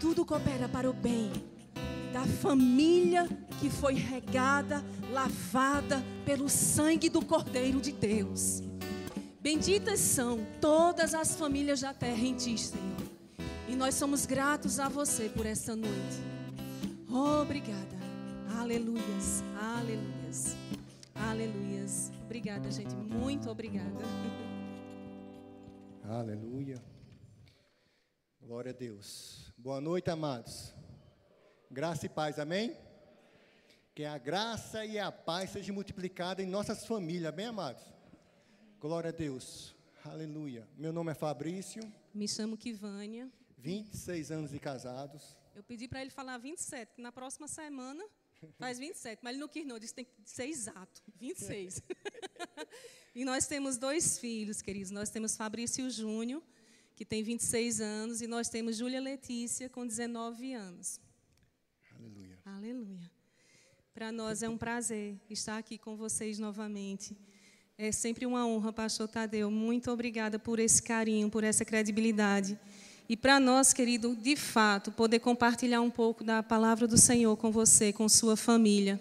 tudo coopera para o bem da família que foi regada, lavada pelo sangue do Cordeiro de Deus. Benditas são todas as famílias da terra em Ti, Senhor. E nós somos gratos a você por essa noite. Obrigada. Aleluias, aleluias, aleluias. Obrigada, gente. Muito obrigada. Aleluia. Glória a Deus. Boa noite, amados. Graça e paz, amém? Que a graça e a paz sejam multiplicadas em nossas famílias, amém, amados? Glória a Deus. Aleluia. Meu nome é Fabrício. Me chamo Kivânia. 26 anos de casados. Eu pedi para ele falar 27, que na próxima semana faz 27, mas ele não quis não, disse que tem que ser exato, 26. e nós temos dois filhos, queridos. Nós temos Fabrício Júnior, que tem 26 anos, e nós temos Júlia Letícia, com 19 anos. Aleluia. Aleluia. Para nós é um prazer estar aqui com vocês novamente. É sempre uma honra, pastor Tadeu. Muito obrigada por esse carinho, por essa credibilidade. E para nós, querido, de fato, poder compartilhar um pouco da palavra do Senhor com você, com sua família,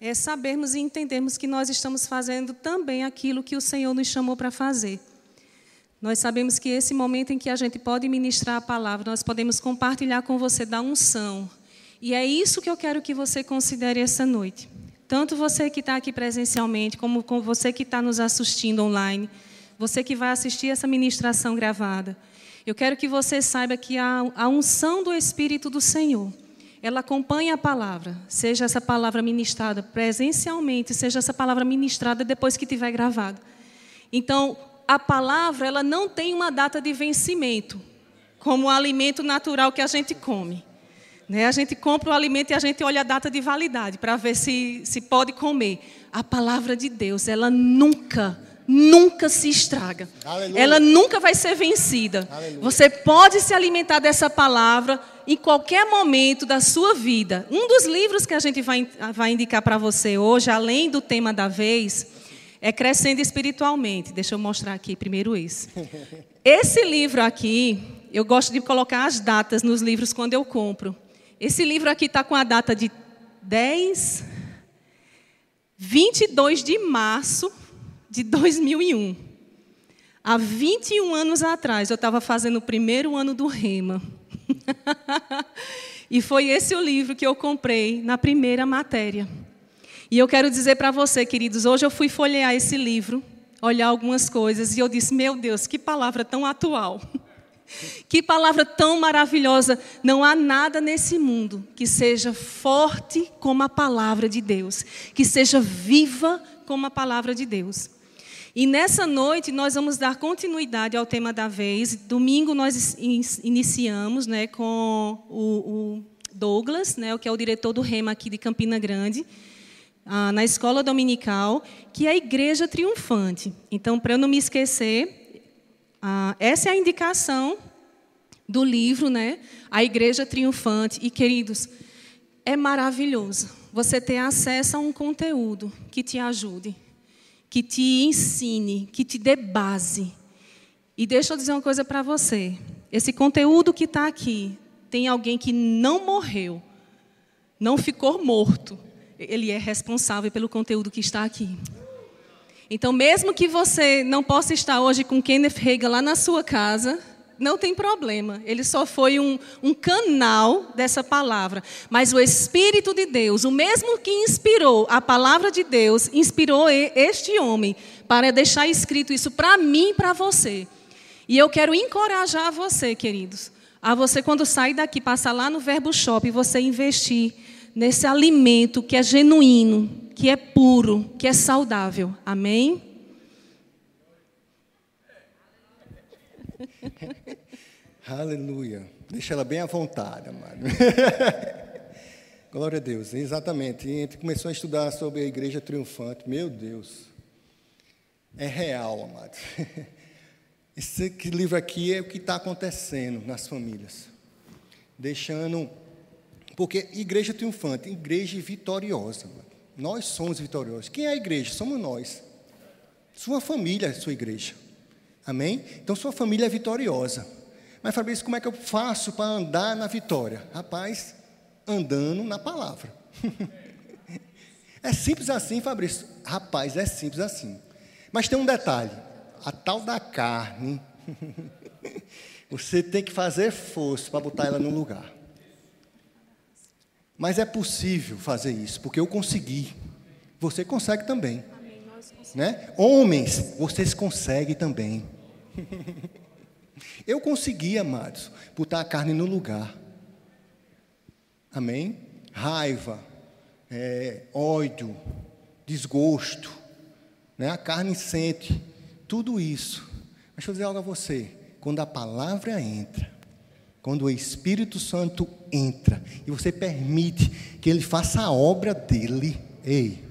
é sabermos e entendermos que nós estamos fazendo também aquilo que o Senhor nos chamou para fazer. Nós sabemos que esse momento em que a gente pode ministrar a palavra, nós podemos compartilhar com você da unção. E é isso que eu quero que você considere essa noite. Tanto você que está aqui presencialmente, como com você que está nos assistindo online, você que vai assistir essa ministração gravada. Eu quero que você saiba que a, unção do Espírito do Senhor, ela acompanha a palavra, seja essa palavra ministrada presencialmente, seja essa palavra ministrada depois que tiver gravado. Então, a palavra, ela não tem uma data de vencimento, como o alimento natural que a gente come. Né? A gente compra o alimento e a gente olha a data de validade para ver se, se pode comer. A palavra de Deus, ela nunca nunca se estraga. Aleluia. Ela nunca vai ser vencida. Aleluia. Você pode se alimentar dessa palavra em qualquer momento da sua vida. Um dos livros que a gente vai, vai indicar para você hoje, além do tema da vez, é Crescendo Espiritualmente. Deixa eu mostrar aqui primeiro esse. Esse livro aqui, eu gosto de colocar as datas nos livros quando eu compro. Esse livro aqui está com a data de 10, 22 de março de 2001. Há 21 anos atrás, eu estava fazendo o primeiro ano do Rema. e foi esse o livro que eu comprei na primeira matéria. E eu quero dizer para você, queridos, hoje eu fui folhear esse livro, olhar algumas coisas, e eu disse: Meu Deus, que palavra tão atual. Que palavra tão maravilhosa. Não há nada nesse mundo que seja forte como a palavra de Deus, que seja viva como a palavra de Deus. E nessa noite nós vamos dar continuidade ao tema da vez. Domingo nós iniciamos né, com o, o Douglas, né, que é o diretor do REMA aqui de Campina Grande, ah, na escola dominical, que é a Igreja Triunfante. Então, para eu não me esquecer, ah, essa é a indicação do livro, né, A Igreja Triunfante. E, queridos, é maravilhoso você ter acesso a um conteúdo que te ajude que te ensine, que te dê base. E deixa eu dizer uma coisa para você: esse conteúdo que está aqui, tem alguém que não morreu, não ficou morto. Ele é responsável pelo conteúdo que está aqui. Então, mesmo que você não possa estar hoje com Kenneth Hagin lá na sua casa, não tem problema. Ele só foi um, um, canal dessa palavra. Mas o Espírito de Deus, o mesmo que inspirou a palavra de Deus, inspirou este homem para deixar escrito isso para mim e para você. E eu quero encorajar você, queridos, a você, quando sair daqui, passar lá no Verbo Shop você investir nesse alimento que é genuíno, que é puro, que é saudável. Amém? Aleluia. Deixa ela bem à vontade, amado. Glória a Deus, exatamente. E a gente começou a estudar sobre a igreja triunfante. Meu Deus, é real, amado. Esse livro aqui é o que está acontecendo nas famílias. Deixando. Porque igreja triunfante, igreja vitoriosa. Amado. Nós somos vitoriosos. Quem é a igreja? Somos nós. Sua família é sua igreja. Amém? Então sua família é vitoriosa. Mas Fabrício, como é que eu faço para andar na vitória? Rapaz, andando na palavra. é simples assim, Fabrício. Rapaz, é simples assim. Mas tem um detalhe: a tal da carne, você tem que fazer força para botar ela no lugar. Mas é possível fazer isso, porque eu consegui. Você consegue também. Né? Homens, vocês conseguem também. eu consegui, amados, botar a carne no lugar. Amém? Raiva, é, ódio, desgosto. Né? A carne sente tudo isso. Mas deixa eu dizer algo a você. Quando a palavra entra, quando o Espírito Santo entra e você permite que ele faça a obra dele, ei,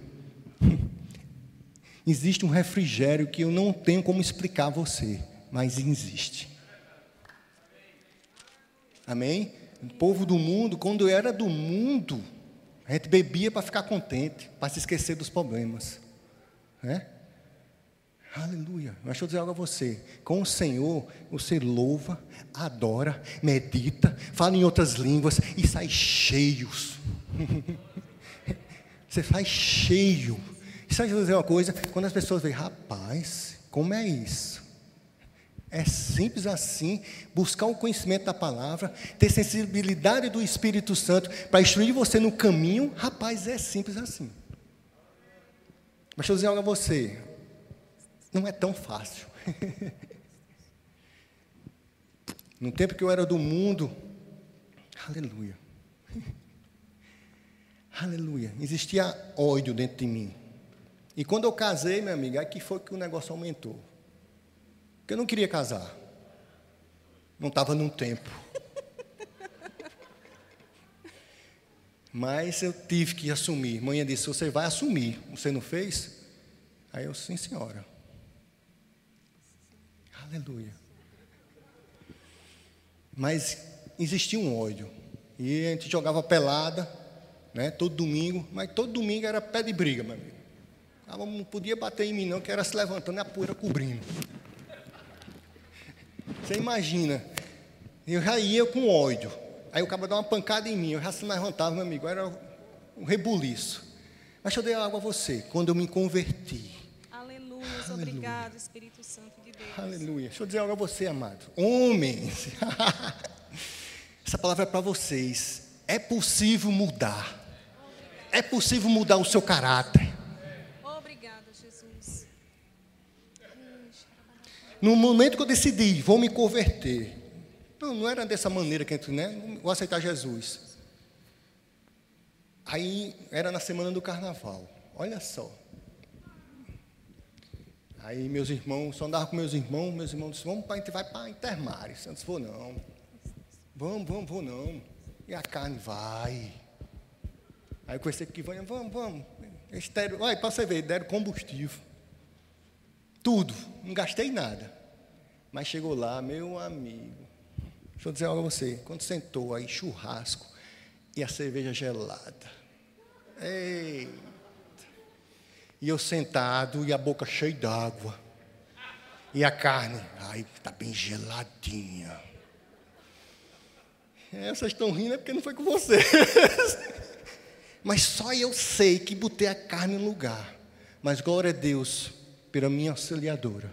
existe um refrigério que eu não tenho como explicar a você, mas existe. Amém? O povo do mundo, quando era do mundo, a gente bebia para ficar contente, para se esquecer dos problemas. Né? Aleluia. Mas deixa eu dizer algo a você. Com o Senhor, você louva, adora, medita, fala em outras línguas e sai cheios. você sai cheio. E sabe dizer uma coisa? Quando as pessoas veem, rapaz, como é isso? É simples assim, buscar o conhecimento da palavra, ter sensibilidade do Espírito Santo para instruir você no caminho, rapaz, é simples assim. Mas deixa eu dizer algo a você, não é tão fácil. no tempo que eu era do mundo, aleluia. Aleluia. Existia ódio dentro de mim. E quando eu casei, minha amiga, que foi que o negócio aumentou. Porque eu não queria casar. Não estava num tempo. Mas eu tive que assumir. Mãe disse: Você vai assumir. Você não fez? Aí eu, sim, senhora. Aleluia. Mas existia um ódio. E a gente jogava pelada, né, todo domingo, mas todo domingo era pé de briga, meu amigo. Ela não podia bater em mim, não, que era se levantando e a poeira cobrindo. Você imagina, eu já ia com ódio. Aí o cara dá uma pancada em mim, eu já se levantava, meu amigo, era um rebuliço. Mas eu dar água a você, quando eu me converti. Aleluia, obrigado, Espírito Santo. Aleluia. Deixa eu dizer algo a você, amado. Homens, essa palavra é para vocês. É possível mudar. É possível mudar o seu caráter. Obrigada, Jesus. No momento que eu decidi, vou me converter. Não, não era dessa maneira que eu, né? Vou aceitar Jesus. Aí era na semana do carnaval. Olha só. Aí meus irmãos, só andava com meus irmãos, meus irmãos disseram, vamos para, a gente vai para Intermares. Eu disse, vou não. Vamos, vamos, vou não. E a carne vai. Aí eu conheci que vão, vamos, vamos. Eles deram, olha, para você ver, deram combustível. Tudo, não gastei nada. Mas chegou lá, meu amigo. Deixa eu dizer algo a você. Quando sentou aí, churrasco e a cerveja gelada. Ei! E eu sentado e a boca cheia d'água. E a carne, ai, está bem geladinha. É, vocês estão rindo é porque não foi com vocês. Mas só eu sei que botei a carne no lugar. Mas glória a Deus pela minha auxiliadora.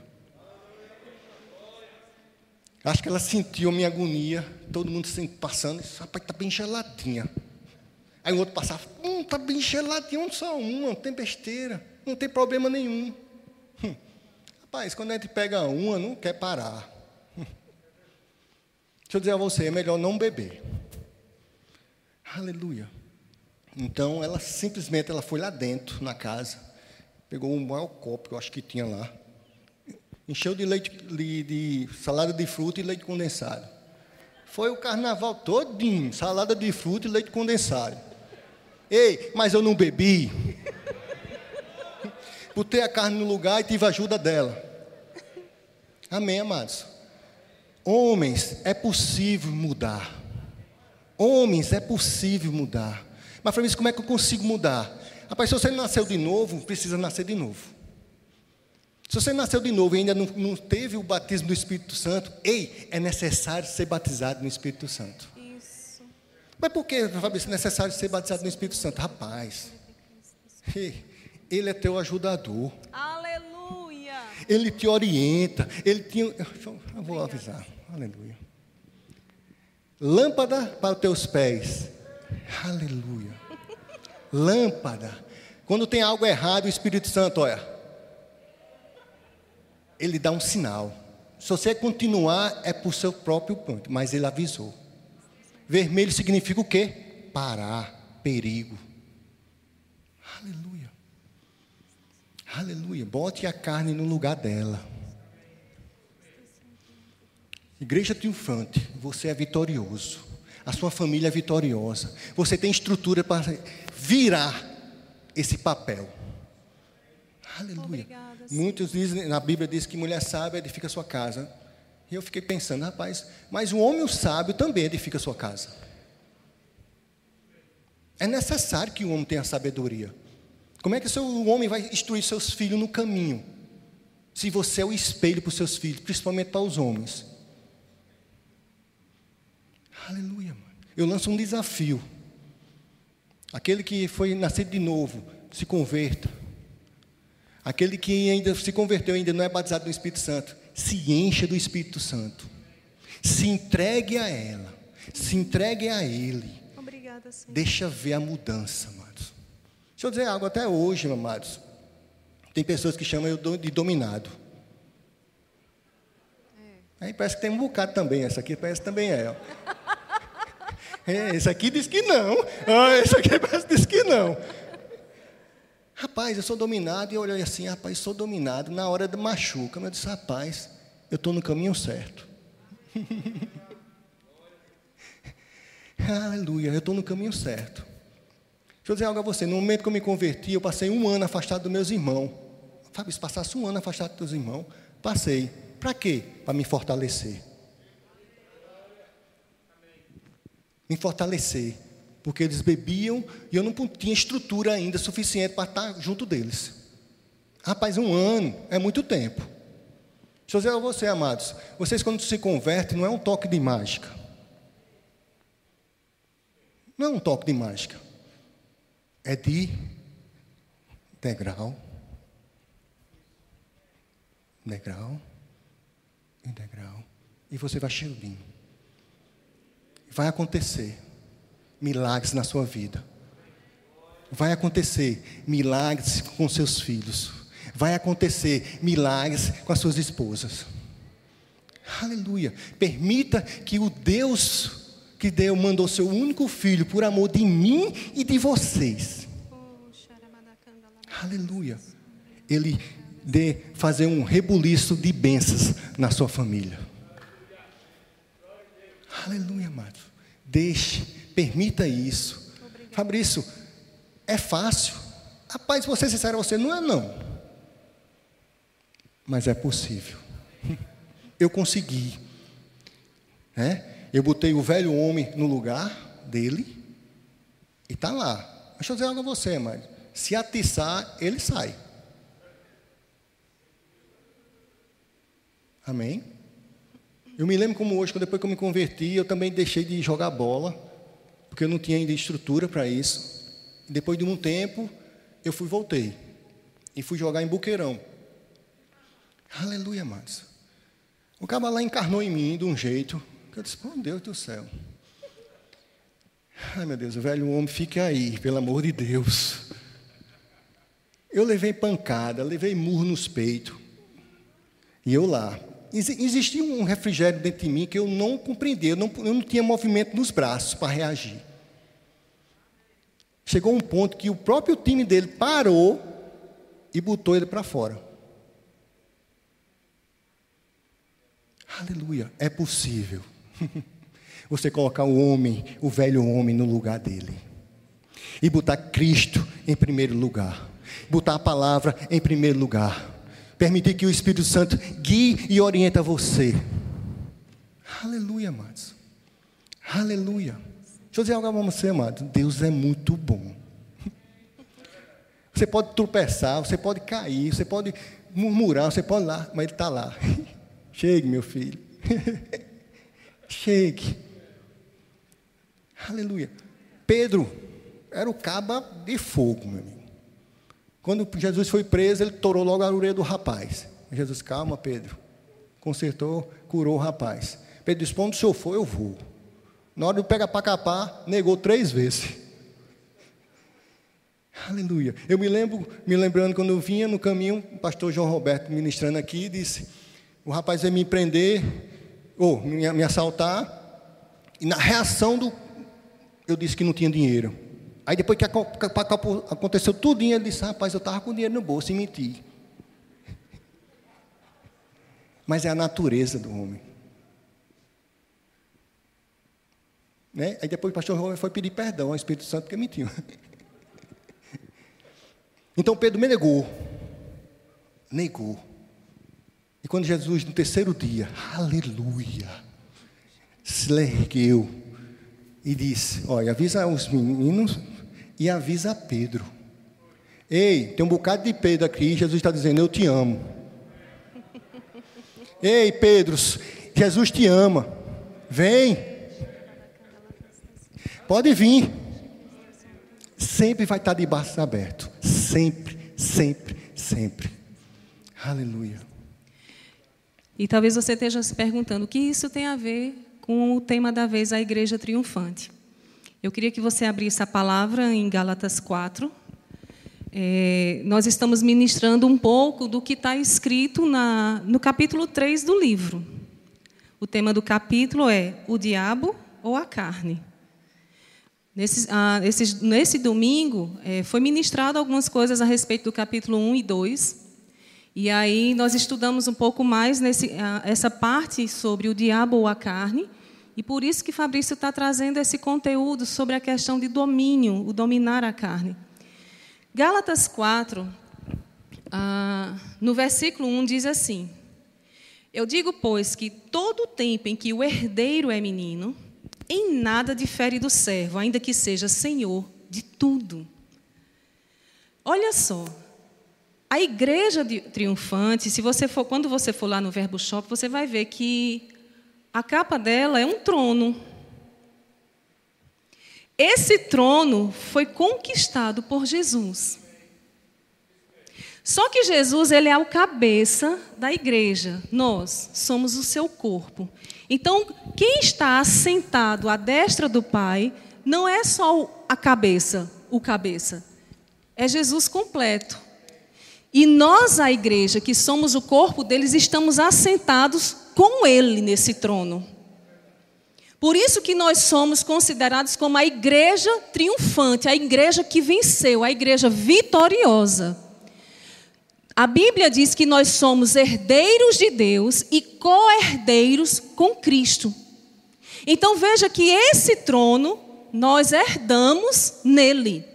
Acho que ela sentiu a minha agonia, todo mundo passando, disse, rapaz, está bem geladinha. Aí o outro passava, hum, está bem geladinha, um só uma, não tem besteira não tem problema nenhum. Hum. Rapaz, quando a gente pega uma, não quer parar. Hum. Deixa eu dizer a você, é melhor não beber. Aleluia. Então, ela simplesmente ela foi lá dentro, na casa, pegou um maior copo que eu acho que tinha lá, encheu de leite, de, de salada de fruta e leite condensado. Foi o carnaval todinho, salada de fruta e leite condensado. Ei, mas eu não bebi botei a carne no lugar e tive a ajuda dela. Amém, amados? Homens, é possível mudar. Homens, é possível mudar. Mas, Fabrício, como é que eu consigo mudar? Rapaz, se você nasceu de novo, precisa nascer de novo. Se você nasceu de novo e ainda não, não teve o batismo do Espírito Santo, ei, é necessário ser batizado no Espírito Santo. Isso. Mas por que, Fabrício, é necessário ser batizado no Espírito Santo? Rapaz, ele é teu ajudador. Aleluia. Ele te orienta. Ele te. Eu vou avisar. Aleluia. Lâmpada para os teus pés. Aleluia. Lâmpada. Quando tem algo errado, o Espírito Santo, olha. Ele dá um sinal. Se você continuar, é por seu próprio ponto. Mas ele avisou. Vermelho significa o quê? Parar, perigo. Aleluia. Aleluia. Bote a carne no lugar dela. Igreja triunfante, você é vitorioso. A sua família é vitoriosa. Você tem estrutura para virar esse papel. Aleluia. Obrigada, Muitos dizem, na Bíblia diz que mulher sábia edifica sua casa. E eu fiquei pensando, rapaz, mas o homem sábio também edifica sua casa. É necessário que o homem tenha sabedoria. Como é que o seu- o homem vai instruir seus filhos no caminho? Se você é o espelho para os seus filhos, principalmente para os homens. Aleluia, mano. Eu lanço um desafio. Aquele que foi nascido de novo, se converta. Aquele que ainda se converteu, ainda não é batizado no Espírito Santo, se encha do Espírito Santo. Se entregue a ela. Se entregue a Ele. Obrigada, Senhor. Deixa ver a mudança, amados. Deixa eu dizer algo até hoje, amados. Tem pessoas que chamam eu de dominado. Aí parece que tem um bocado também. Essa aqui parece que também é. ó. É, esse aqui diz que não. Ah, esse aqui parece que diz que não. Rapaz, eu sou dominado. E eu olhei assim, rapaz, sou dominado. Na hora da machuca, eu disse, rapaz, eu estou no caminho certo. Aleluia, eu estou no caminho certo. Deixa eu dizer algo a você. No momento que eu me converti, eu passei um ano afastado dos meus irmãos. Fábio, se passasse um ano afastado dos irmãos, passei. Para quê? Para me fortalecer. Me fortalecer. Porque eles bebiam e eu não tinha estrutura ainda suficiente para estar junto deles. Rapaz, um ano é muito tempo. Deixa eu dizer a você, amados. Vocês, quando se convertem, não é um toque de mágica. Não é um toque de mágica. É de degrau, degrau e degrau. E você vai subindo. Vai acontecer milagres na sua vida. Vai acontecer milagres com seus filhos. Vai acontecer milagres com as suas esposas. Aleluia. Permita que o Deus que deu, mandou seu único filho por amor de mim e de vocês. Aleluia. Ele dê fazer um rebuliço de bênçãos na sua família. Aleluia, amado. Deixe, permita isso. Fabrício, é fácil. Rapaz, vou ser sincero você, não é não. Mas é possível. Eu consegui. Né? Eu botei o velho homem no lugar dele e está lá. Mas Deixa eu dizer algo a você, mãe. Se atiçar, ele sai. Amém? Eu me lembro como hoje, quando depois que eu me converti, eu também deixei de jogar bola, porque eu não tinha ainda estrutura para isso. Depois de um tempo, eu fui voltei e fui jogar em Buqueirão. Aleluia, amados. O cara lá encarnou em mim de um jeito eu disse, meu Deus do céu. Ai, meu Deus, o velho homem, fique aí, pelo amor de Deus. Eu levei pancada, levei murro nos peitos. E eu lá. Exi- Existia um refrigério dentro de mim que eu não compreendia, eu não, eu não tinha movimento nos braços para reagir. Chegou um ponto que o próprio time dele parou e botou ele para fora. Aleluia, é possível. Você colocar o homem, o velho homem, no lugar dele. E botar Cristo em primeiro lugar. Botar a palavra em primeiro lugar. Permitir que o Espírito Santo guie e orienta você. Aleluia, amados. Aleluia. Deixa eu dizer algo a você, amado. Deus é muito bom. Você pode tropeçar, você pode cair, você pode murmurar, você pode lá, mas ele está lá. Chegue, meu filho. Chegue. Aleluia. Pedro era o caba de fogo, meu amigo. Quando Jesus foi preso, ele torou logo a orelha do rapaz. Jesus, calma, Pedro. Consertou, curou o rapaz. Pedro disse: Onde o senhor for, eu vou. Na hora de pegar para capar, negou três vezes. Aleluia. Eu me lembro, me lembrando quando eu vinha no caminho, o pastor João Roberto ministrando aqui, disse: o rapaz veio me prender, ou me, me assaltar, e na reação do. Eu disse que não tinha dinheiro. Aí depois que aconteceu tudo, ele disse: rapaz, eu estava com dinheiro no bolso e menti. Mas é a natureza do homem. Né? Aí depois o pastor foi pedir perdão ao Espírito Santo porque mentiu. Então Pedro me negou. Negou. E quando Jesus, no terceiro dia, aleluia, se ergueu e disse: Olha, avisa os meninos e avisa Pedro. Ei, tem um bocado de Pedro aqui, Jesus está dizendo: Eu te amo. Ei, Pedro, Jesus te ama. Vem. Pode vir. Sempre vai estar de braços abertos. Sempre, sempre, sempre. Aleluia. E talvez você esteja se perguntando o que isso tem a ver com o tema da vez, a igreja triunfante. Eu queria que você abrisse a palavra em Gálatas 4. É, nós estamos ministrando um pouco do que está escrito na, no capítulo 3 do livro. O tema do capítulo é o diabo ou a carne. Nesse, ah, esse, nesse domingo, é, foi ministrado algumas coisas a respeito do capítulo 1 e 2. E aí nós estudamos um pouco mais nesse, ah, essa parte sobre o diabo ou a carne. E por isso que Fabrício está trazendo esse conteúdo sobre a questão de domínio, o dominar a carne. Gálatas 4, ah, no versículo 1 diz assim: Eu digo, pois, que todo o tempo em que o herdeiro é menino, em nada difere do servo, ainda que seja senhor de tudo. Olha só, a igreja triunfante, se você for, quando você for lá no Verbo Shop, você vai ver que a capa dela é um trono. Esse trono foi conquistado por Jesus. Só que Jesus, ele é o cabeça da igreja. Nós somos o seu corpo. Então, quem está assentado à destra do Pai não é só a cabeça, o cabeça. É Jesus completo. E nós, a igreja, que somos o corpo deles, estamos assentados com ele nesse trono. Por isso que nós somos considerados como a igreja triunfante, a igreja que venceu, a igreja vitoriosa. A Bíblia diz que nós somos herdeiros de Deus e co-herdeiros com Cristo. Então veja que esse trono nós herdamos nele.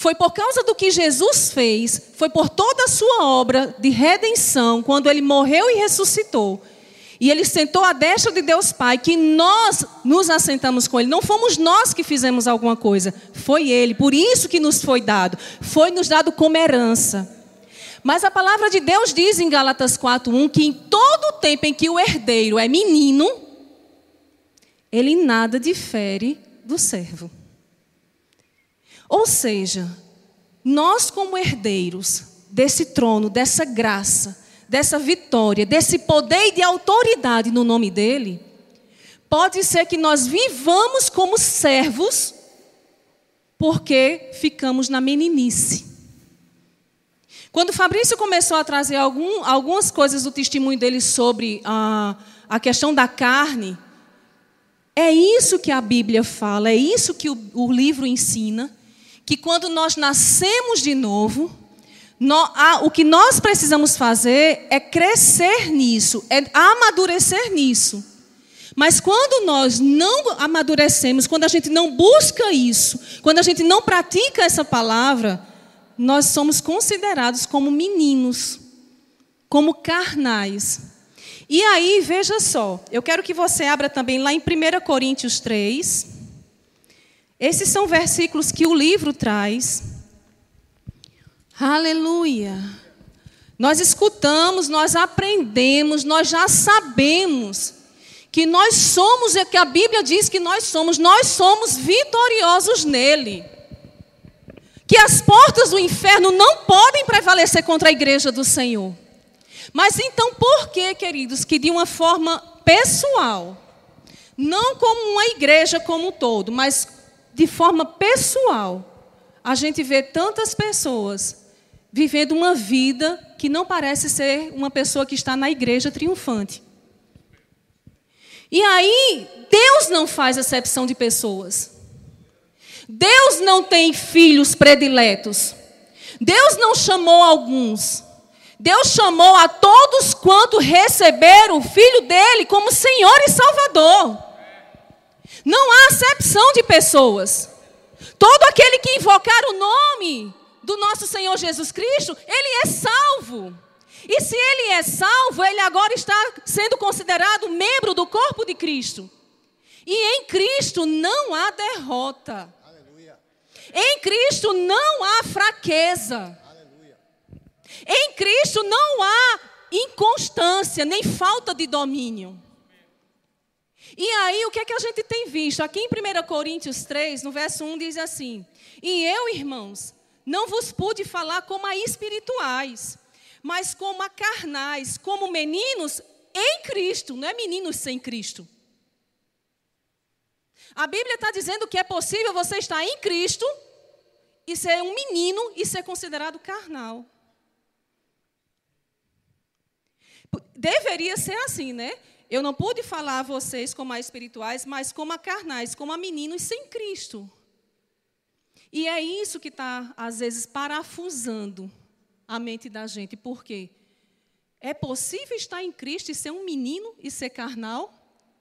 Foi por causa do que Jesus fez, foi por toda a sua obra de redenção, quando ele morreu e ressuscitou. E ele sentou à destra de Deus Pai, que nós nos assentamos com ele. Não fomos nós que fizemos alguma coisa, foi ele. Por isso que nos foi dado. Foi nos dado como herança. Mas a palavra de Deus diz em Gálatas 4:1 que em todo o tempo em que o herdeiro é menino, ele nada difere do servo. Ou seja, nós como herdeiros desse trono, dessa graça, dessa vitória, desse poder e de autoridade no nome dele, pode ser que nós vivamos como servos porque ficamos na meninice. Quando Fabrício começou a trazer algum, algumas coisas do testemunho dele sobre a, a questão da carne, é isso que a Bíblia fala, é isso que o, o livro ensina, que quando nós nascemos de novo, no, o que nós precisamos fazer é crescer nisso, é amadurecer nisso. Mas quando nós não amadurecemos, quando a gente não busca isso, quando a gente não pratica essa palavra, nós somos considerados como meninos, como carnais. E aí, veja só, eu quero que você abra também lá em 1 Coríntios 3. Esses são versículos que o livro traz. Aleluia. Nós escutamos, nós aprendemos, nós já sabemos que nós somos, é que a Bíblia diz que nós somos, nós somos vitoriosos nele. Que as portas do inferno não podem prevalecer contra a igreja do Senhor. Mas então por que, queridos, que de uma forma pessoal, não como uma igreja como um todo, mas de forma pessoal, a gente vê tantas pessoas vivendo uma vida que não parece ser uma pessoa que está na igreja triunfante. E aí, Deus não faz acepção de pessoas. Deus não tem filhos prediletos. Deus não chamou alguns. Deus chamou a todos quanto receberam o Filho dele como Senhor e Salvador. Não há acepção de pessoas. Todo aquele que invocar o nome do nosso Senhor Jesus Cristo, ele é salvo. E se ele é salvo, ele agora está sendo considerado membro do corpo de Cristo. E em Cristo não há derrota. Aleluia. Em Cristo não há fraqueza. Aleluia. Em Cristo não há inconstância, nem falta de domínio. E aí, o que é que a gente tem visto? Aqui em 1 Coríntios 3, no verso 1, diz assim: E eu, irmãos, não vos pude falar como a espirituais, mas como a carnais, como meninos em Cristo, não é meninos sem Cristo. A Bíblia está dizendo que é possível você estar em Cristo e ser um menino e ser considerado carnal. Deveria ser assim, né? Eu não pude falar a vocês como a espirituais, mas como a carnais, como a meninos sem Cristo. E é isso que está, às vezes, parafusando a mente da gente. Por quê? É possível estar em Cristo e ser um menino e ser carnal?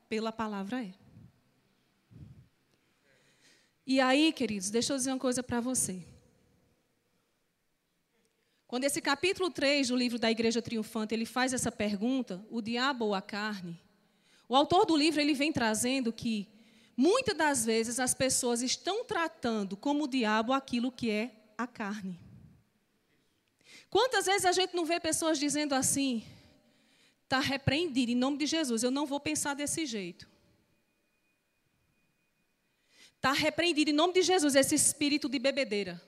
Pela palavra é. E aí, queridos, deixa eu dizer uma coisa para você. Quando esse capítulo 3 do livro da Igreja Triunfante, ele faz essa pergunta, o diabo ou a carne, o autor do livro ele vem trazendo que muitas das vezes as pessoas estão tratando como o diabo aquilo que é a carne. Quantas vezes a gente não vê pessoas dizendo assim, está repreendido em nome de Jesus, eu não vou pensar desse jeito. Está repreendido em nome de Jesus esse espírito de bebedeira.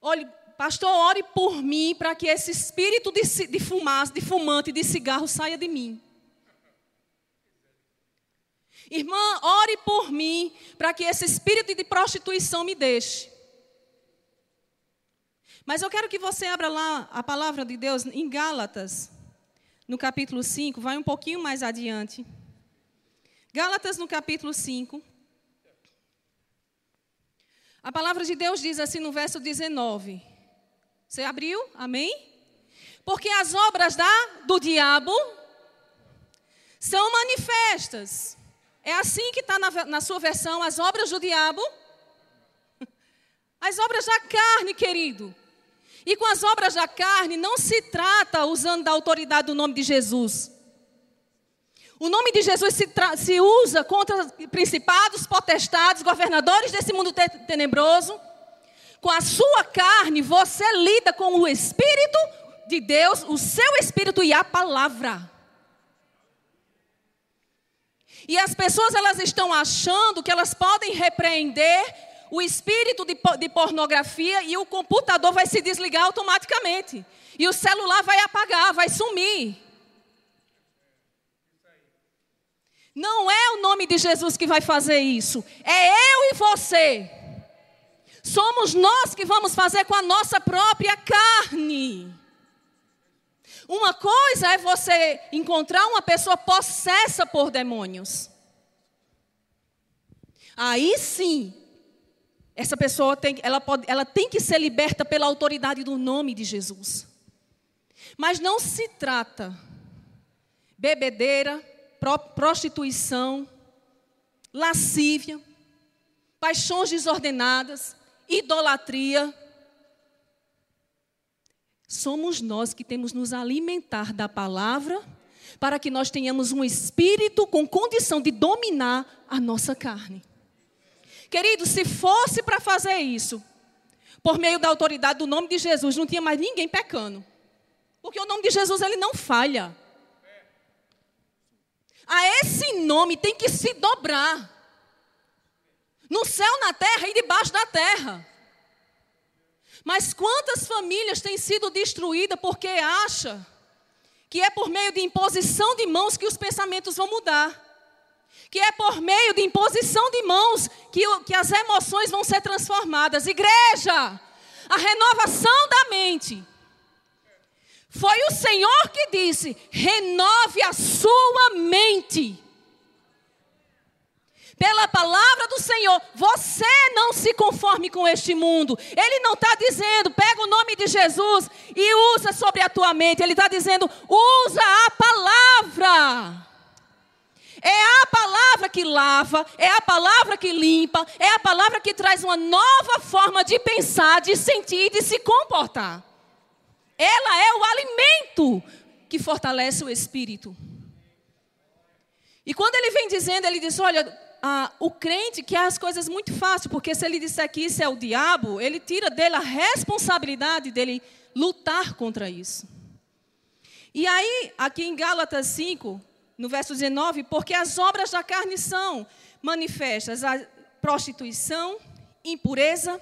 Olhe, pastor, ore por mim para que esse espírito de, de fumaça, de fumante, de cigarro saia de mim. Irmã, ore por mim para que esse espírito de prostituição me deixe. Mas eu quero que você abra lá a palavra de Deus em Gálatas, no capítulo 5, vai um pouquinho mais adiante. Gálatas, no capítulo 5. A palavra de Deus diz assim no verso 19. Você abriu? Amém? Porque as obras da, do diabo são manifestas. É assim que está na, na sua versão, as obras do diabo? As obras da carne, querido. E com as obras da carne não se trata usando da autoridade do nome de Jesus. O nome de Jesus se, se usa contra principados, potestades, governadores desse mundo te tenebroso. Com a sua carne, você lida com o Espírito de Deus, o seu Espírito e a palavra. E as pessoas elas estão achando que elas podem repreender o espírito de, de pornografia e o computador vai se desligar automaticamente. E o celular vai apagar, vai sumir. Não é o nome de Jesus que vai fazer isso. É eu e você. Somos nós que vamos fazer com a nossa própria carne. Uma coisa é você encontrar uma pessoa possessa por demônios. Aí sim, essa pessoa tem, ela, pode, ela tem que ser liberta pela autoridade do nome de Jesus. Mas não se trata bebedeira, prostituição, lascívia, paixões desordenadas, idolatria. Somos nós que temos nos alimentar da palavra para que nós tenhamos um espírito com condição de dominar a nossa carne. Querido, se fosse para fazer isso, por meio da autoridade do nome de Jesus, não tinha mais ninguém pecando. Porque o nome de Jesus ele não falha. A esse nome tem que se dobrar. No céu, na terra e debaixo da terra. Mas quantas famílias têm sido destruídas porque acha que é por meio de imposição de mãos que os pensamentos vão mudar? Que é por meio de imposição de mãos que, que as emoções vão ser transformadas. Igreja, a renovação da mente. Foi o Senhor que disse: renove a sua mente pela palavra do Senhor, você não se conforme com este mundo. Ele não está dizendo, pega o nome de Jesus e usa sobre a tua mente. Ele está dizendo, usa a palavra. É a palavra que lava, é a palavra que limpa, é a palavra que traz uma nova forma de pensar, de sentir e de se comportar. Ela é o alimento que fortalece o espírito. E quando ele vem dizendo, ele diz: Olha, ah, o crente quer as coisas muito fácil, porque se ele disser que isso é o diabo, ele tira dele a responsabilidade dele lutar contra isso. E aí, aqui em Gálatas 5, no verso 19, porque as obras da carne são manifestas a prostituição, impureza,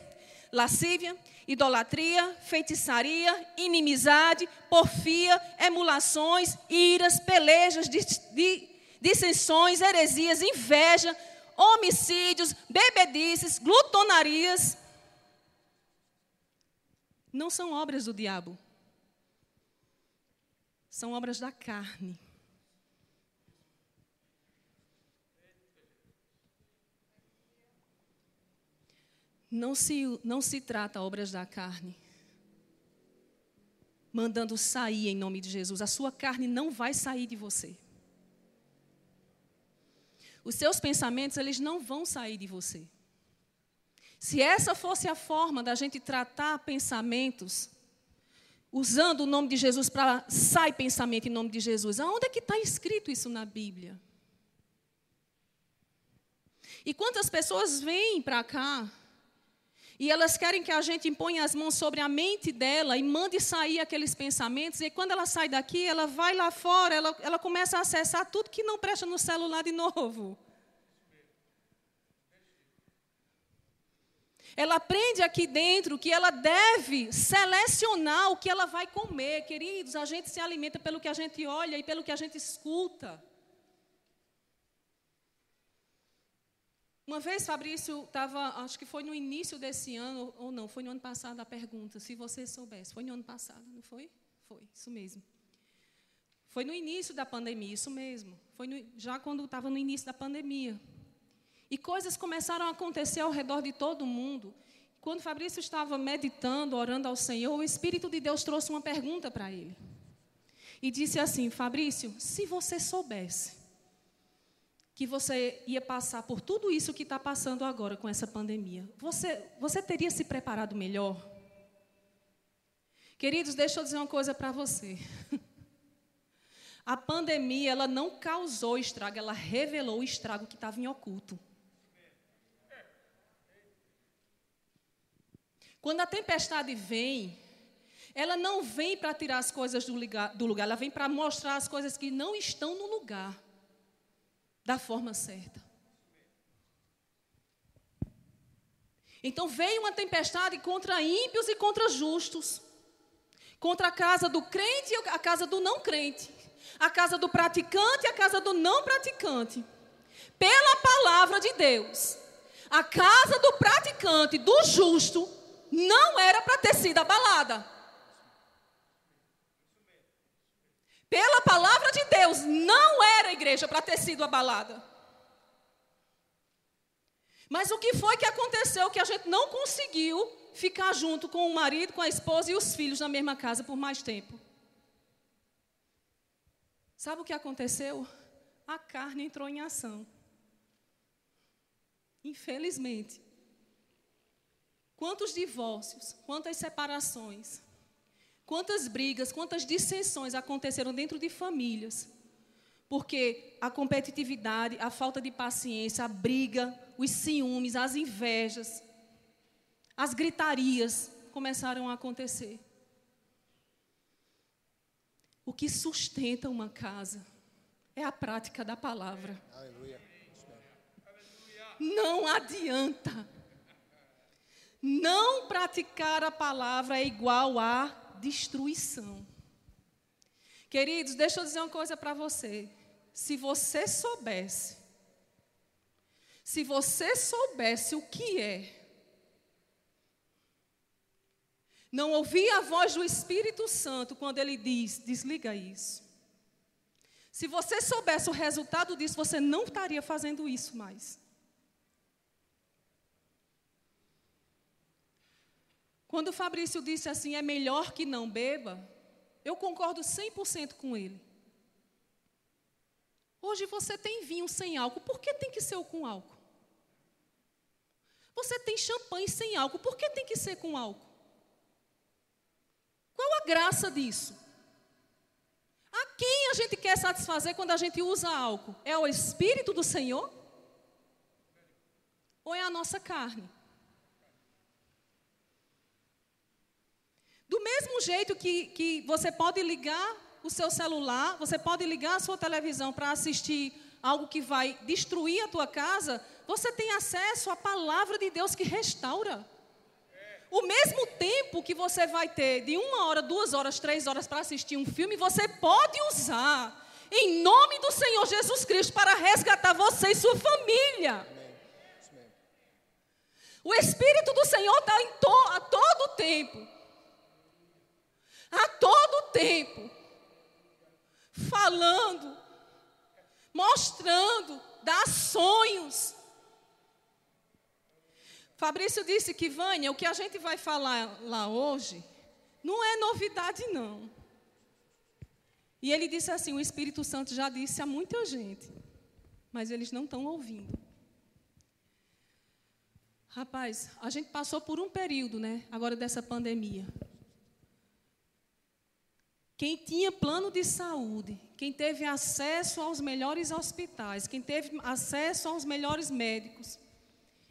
lascívia, idolatria, feitiçaria, inimizade, porfia, emulações, iras, pelejas, dissensões, heresias, inveja, homicídios, bebedices, glutonarias. Não são obras do diabo. São obras da carne. Não se, não se trata obras da carne. Mandando sair em nome de Jesus. A sua carne não vai sair de você. Os seus pensamentos, eles não vão sair de você. Se essa fosse a forma da gente tratar pensamentos, usando o nome de Jesus para sair pensamento em nome de Jesus, aonde é que está escrito isso na Bíblia? E quantas pessoas vêm para cá e elas querem que a gente imponha as mãos sobre a mente dela e mande sair aqueles pensamentos. E quando ela sai daqui, ela vai lá fora, ela, ela começa a acessar tudo que não presta no celular de novo. Ela aprende aqui dentro que ela deve selecionar o que ela vai comer. Queridos, a gente se alimenta pelo que a gente olha e pelo que a gente escuta. Uma vez, Fabrício estava, acho que foi no início desse ano, ou não, foi no ano passado a pergunta, se você soubesse. Foi no ano passado, não foi? Foi, isso mesmo. Foi no início da pandemia, isso mesmo. Foi no, já quando estava no início da pandemia. E coisas começaram a acontecer ao redor de todo mundo. Quando Fabrício estava meditando, orando ao Senhor, o Espírito de Deus trouxe uma pergunta para ele. E disse assim: Fabrício, se você soubesse que você ia passar por tudo isso que está passando agora com essa pandemia, você, você teria se preparado melhor? Queridos, deixa eu dizer uma coisa para você. A pandemia, ela não causou estrago, ela revelou o estrago que estava em oculto. Quando a tempestade vem, ela não vem para tirar as coisas do lugar, do lugar ela vem para mostrar as coisas que não estão no lugar da forma certa. Então veio uma tempestade contra ímpios e contra justos, contra a casa do crente e a casa do não crente, a casa do praticante e a casa do não praticante. Pela palavra de Deus, a casa do praticante, do justo, não era para ter sido abalada. Pela palavra de Deus, não era igreja para ter sido abalada. Mas o que foi que aconteceu que a gente não conseguiu ficar junto com o marido, com a esposa e os filhos na mesma casa por mais tempo? Sabe o que aconteceu? A carne entrou em ação. Infelizmente. Quantos divórcios, quantas separações, Quantas brigas, quantas dissensões aconteceram dentro de famílias. Porque a competitividade, a falta de paciência, a briga, os ciúmes, as invejas, as gritarias começaram a acontecer. O que sustenta uma casa é a prática da palavra. Aleluia. Não adianta. Não praticar a palavra é igual a destruição. Queridos, deixa eu dizer uma coisa para você. Se você soubesse, se você soubesse o que é, não ouvir a voz do Espírito Santo quando ele diz: desliga isso. Se você soubesse o resultado disso, você não estaria fazendo isso mais. Quando o Fabrício disse assim, é melhor que não beba, eu concordo 100% com ele. Hoje você tem vinho sem álcool, por que tem que ser com álcool? Você tem champanhe sem álcool, por que tem que ser com álcool? Qual a graça disso? A quem a gente quer satisfazer quando a gente usa álcool? É o Espírito do Senhor? Ou é a nossa carne? Do mesmo jeito que, que você pode ligar o seu celular, você pode ligar a sua televisão para assistir algo que vai destruir a tua casa, você tem acesso à palavra de Deus que restaura. O mesmo tempo que você vai ter de uma hora, duas horas, três horas para assistir um filme, você pode usar em nome do Senhor Jesus Cristo para resgatar você e sua família. O Espírito do Senhor está to a todo tempo a todo tempo, falando, mostrando, dá sonhos. Fabrício disse que, Vânia, o que a gente vai falar lá hoje não é novidade, não. E ele disse assim: o Espírito Santo já disse a muita gente, mas eles não estão ouvindo. Rapaz, a gente passou por um período, né, agora dessa pandemia, quem tinha plano de saúde, quem teve acesso aos melhores hospitais, quem teve acesso aos melhores médicos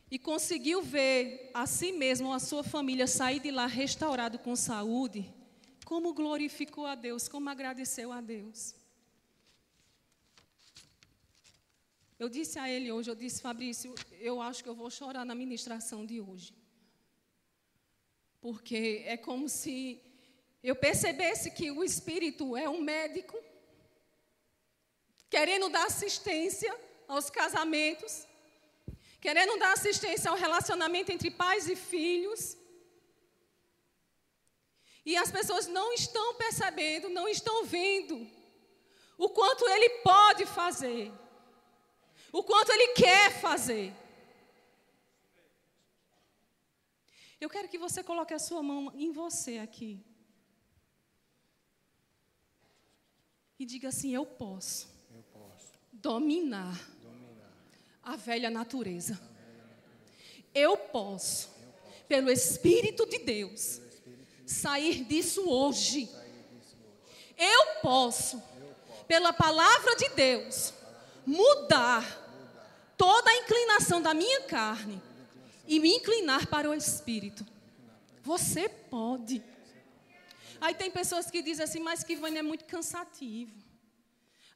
e conseguiu ver a si mesmo, a sua família sair de lá restaurado com saúde, como glorificou a Deus, como agradeceu a Deus. Eu disse a ele hoje, eu disse, Fabrício, eu acho que eu vou chorar na ministração de hoje. Porque é como se eu percebesse que o Espírito é um médico, querendo dar assistência aos casamentos, querendo dar assistência ao relacionamento entre pais e filhos. E as pessoas não estão percebendo, não estão vendo o quanto ele pode fazer, o quanto ele quer fazer. Eu quero que você coloque a sua mão em você aqui. E diga assim: Eu posso, Eu posso dominar, dominar a velha natureza. Eu posso, pelo Espírito de Deus, sair disso hoje. Eu posso, pela palavra de Deus, mudar toda a inclinação da minha carne e me inclinar para o Espírito. Você pode. Aí tem pessoas que dizem assim, mas que Vânia é muito cansativo.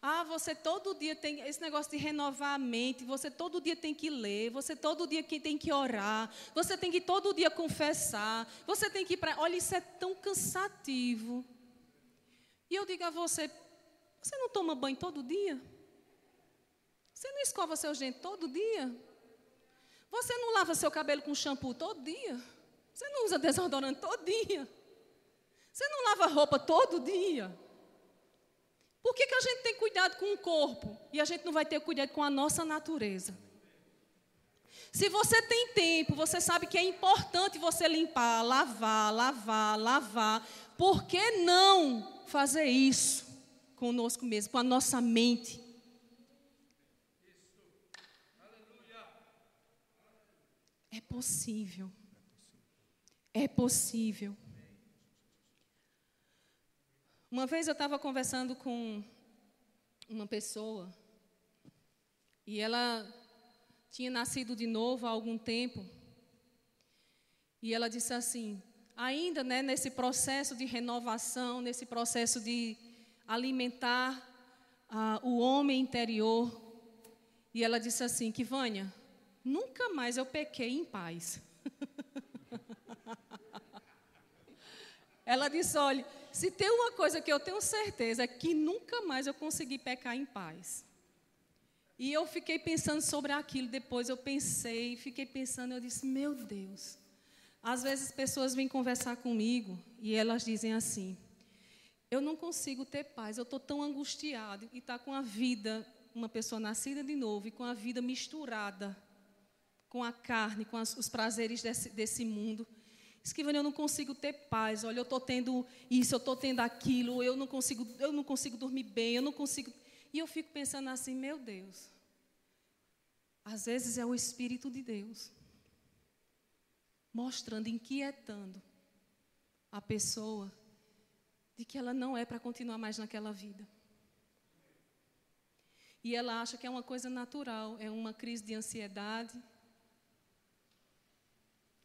Ah, você todo dia tem esse negócio de renovar a mente, você todo dia tem que ler, você todo dia tem que orar, você tem que todo dia confessar, você tem que ir para. Olha, isso é tão cansativo. E eu digo a você: você não toma banho todo dia? Você não escova seu dente todo dia? Você não lava seu cabelo com shampoo todo dia? Você não usa desodorante todo dia? Você não lava roupa todo dia? Por que, que a gente tem cuidado com o corpo e a gente não vai ter cuidado com a nossa natureza? Se você tem tempo, você sabe que é importante você limpar, lavar, lavar, lavar. Por que não fazer isso conosco mesmo, com a nossa mente? É possível. É possível. Uma vez eu estava conversando com uma pessoa e ela tinha nascido de novo há algum tempo. E ela disse assim: ainda né, nesse processo de renovação, nesse processo de alimentar o homem interior. E ela disse assim: que Vânia, nunca mais eu pequei em paz. Ela disse: olha, se tem uma coisa que eu tenho certeza é que nunca mais eu consegui pecar em paz. E eu fiquei pensando sobre aquilo, depois eu pensei, fiquei pensando, eu disse: meu Deus. Às vezes pessoas vêm conversar comigo e elas dizem assim: eu não consigo ter paz, eu estou tão angustiado e está com a vida, uma pessoa nascida de novo e com a vida misturada com a carne, com as, os prazeres desse, desse mundo. Esquivane, eu não consigo ter paz. Olha, eu estou tendo isso, eu estou tendo aquilo, eu não consigo, eu não consigo dormir bem, eu não consigo. E eu fico pensando assim, meu Deus. Às vezes é o Espírito de Deus mostrando, inquietando a pessoa de que ela não é para continuar mais naquela vida. E ela acha que é uma coisa natural, é uma crise de ansiedade.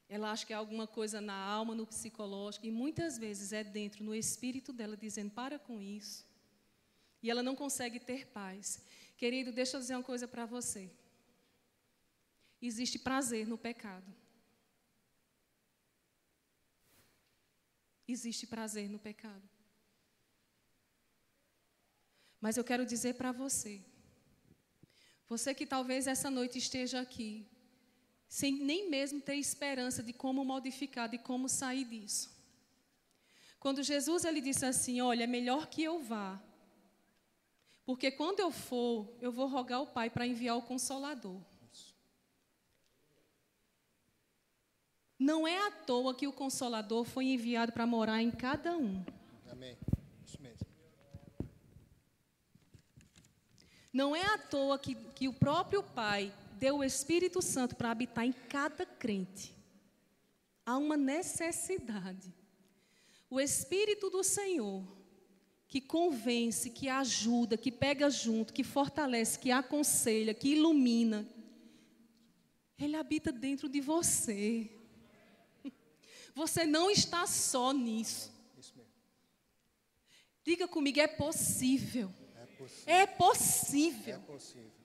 Ela acha que é alguma coisa na alma, no psicológico, e muitas vezes é dentro, no espírito dela, dizendo: para com isso. E ela não consegue ter paz. Querido, deixa eu dizer uma coisa para você. Existe prazer no pecado. Existe prazer no pecado. Mas eu quero dizer para você, você que talvez essa noite esteja aqui, sem nem mesmo ter esperança de como modificar, de como sair disso. Quando Jesus ele disse assim: Olha, é melhor que eu vá, porque quando eu for, eu vou rogar ao Pai para enviar o Consolador. Não é à toa que o Consolador foi enviado para morar em cada um. Amém. Isso mesmo. Não é à toa que, que o próprio Pai deu o Espírito Santo para habitar em cada crente. Há uma necessidade. O Espírito do Senhor, que convence, que ajuda, que pega junto, que fortalece, que aconselha, que ilumina, ele habita dentro de você. Você não está só nisso. Diga comigo, é possível. É possível. É possível. É possível.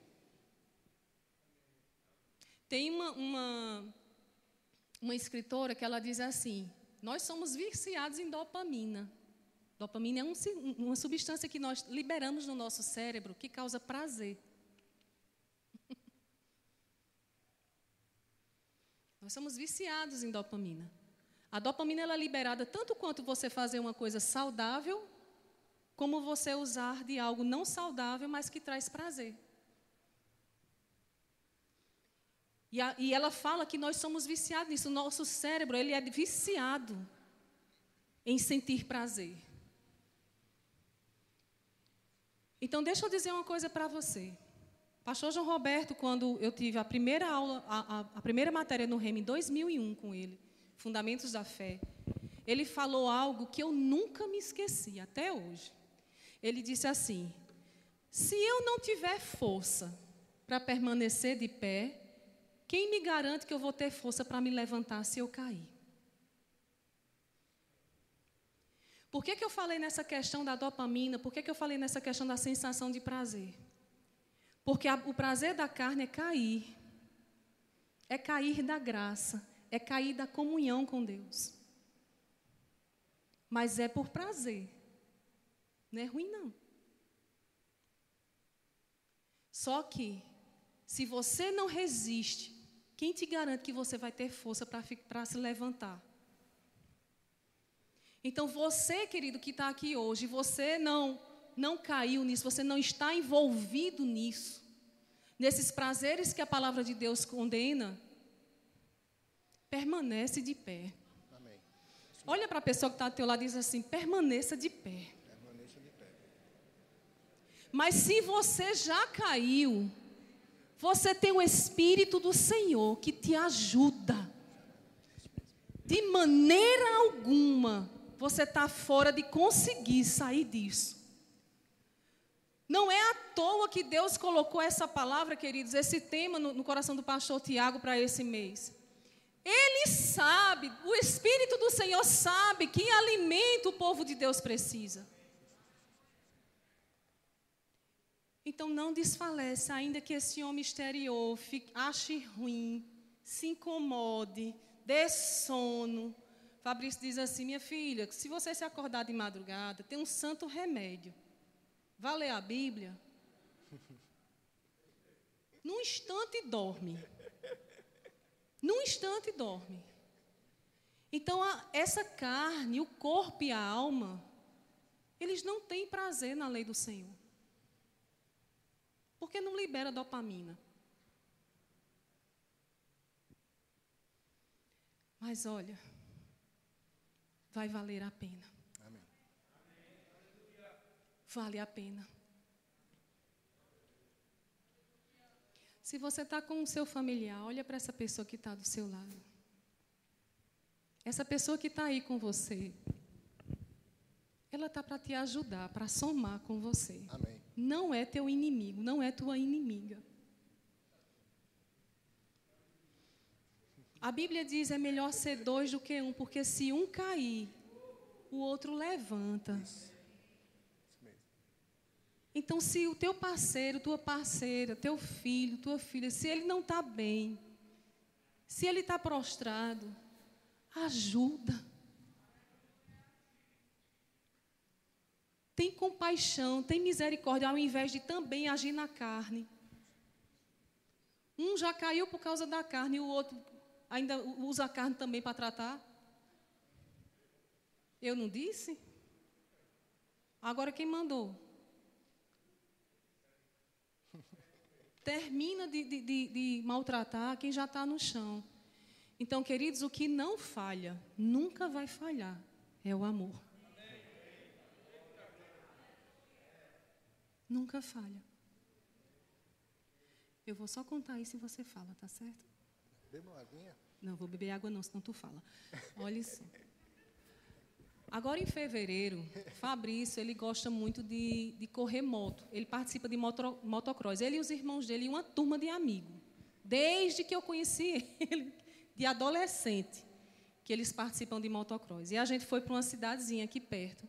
Tem uma, uma, uma escritora que ela diz assim: nós somos viciados em dopamina. Dopamina é um, uma substância que nós liberamos no nosso cérebro que causa prazer. nós somos viciados em dopamina. A dopamina ela é liberada tanto quanto você fazer uma coisa saudável, como você usar de algo não saudável, mas que traz prazer. E, a, e ela fala que nós somos viciados nisso. O nosso cérebro ele é viciado em sentir prazer. Então, deixa eu dizer uma coisa para você. Pastor João Roberto, quando eu tive a primeira aula, a, a, a primeira matéria no REM em 2001 com ele, Fundamentos da Fé, ele falou algo que eu nunca me esqueci, até hoje. Ele disse assim: Se eu não tiver força para permanecer de pé, quem me garante que eu vou ter força para me levantar se eu cair? Por que, que eu falei nessa questão da dopamina? Por que, que eu falei nessa questão da sensação de prazer? Porque a, o prazer da carne é cair, é cair da graça, é cair da comunhão com Deus. Mas é por prazer. Não é ruim, não. Só que, se você não resiste, quem te garante que você vai ter força para se levantar? Então, você, querido, que está aqui hoje, você não, não caiu nisso, você não está envolvido nisso, nesses prazeres que a palavra de Deus condena, permanece de pé. Amém. Olha para a pessoa que está ao teu lado e diz assim: permaneça de pé. Permaneça de pé. Mas se você já caiu, você tem o Espírito do Senhor que te ajuda. De maneira alguma você está fora de conseguir sair disso. Não é à toa que Deus colocou essa palavra, queridos, esse tema no, no coração do pastor Tiago para esse mês. Ele sabe, o Espírito do Senhor sabe que alimento o povo de Deus precisa. Então não desfalece, ainda que esse homem exterior fique, ache ruim, se incomode, dê sono. Fabrício diz assim: minha filha, se você se acordar de madrugada, tem um santo remédio. Vá ler a Bíblia. Num instante dorme. Num instante dorme. Então, a, essa carne, o corpo e a alma, eles não têm prazer na lei do Senhor. Porque não libera dopamina. Mas olha, vai valer a pena. Amém. Vale a pena. Se você está com o seu familiar, olha para essa pessoa que está do seu lado. Essa pessoa que está aí com você, ela está para te ajudar, para somar com você. Amém não é teu inimigo, não é tua inimiga. A Bíblia diz é melhor ser dois do que um, porque se um cair, o outro levanta. Então, se o teu parceiro, tua parceira, teu filho, tua filha, se ele não está bem, se ele está prostrado, ajuda. Tem compaixão, tem misericórdia, ao invés de também agir na carne. Um já caiu por causa da carne e o outro ainda usa a carne também para tratar. Eu não disse? Agora quem mandou? Termina de, de, de, de maltratar quem já está no chão. Então, queridos, o que não falha, nunca vai falhar, é o amor. Nunca falha. Eu vou só contar isso e você fala, tá certo? Beba uma aguinha? Não, vou beber água não, senão tu fala. Olha só. Agora em fevereiro, Fabrício, ele gosta muito de, de correr moto. Ele participa de moto, motocross. Ele e os irmãos dele e uma turma de amigos. Desde que eu conheci ele, de adolescente, que eles participam de motocross. E a gente foi para uma cidadezinha aqui perto.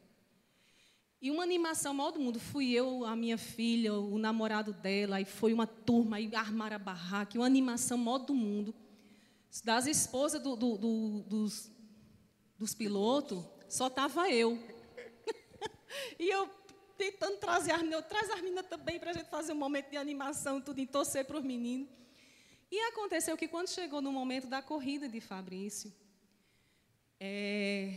E uma animação maior do mundo. Fui eu, a minha filha, o namorado dela, e foi uma turma, e armaram a barraca, e uma animação maior do mundo. Das esposas do, do, do, dos, dos pilotos, só estava eu. e eu tentando trazer as meninas, traz as meninas também para a gente fazer um momento de animação, tudo, em torcer para os meninos. E aconteceu que quando chegou no momento da corrida de Fabrício, é,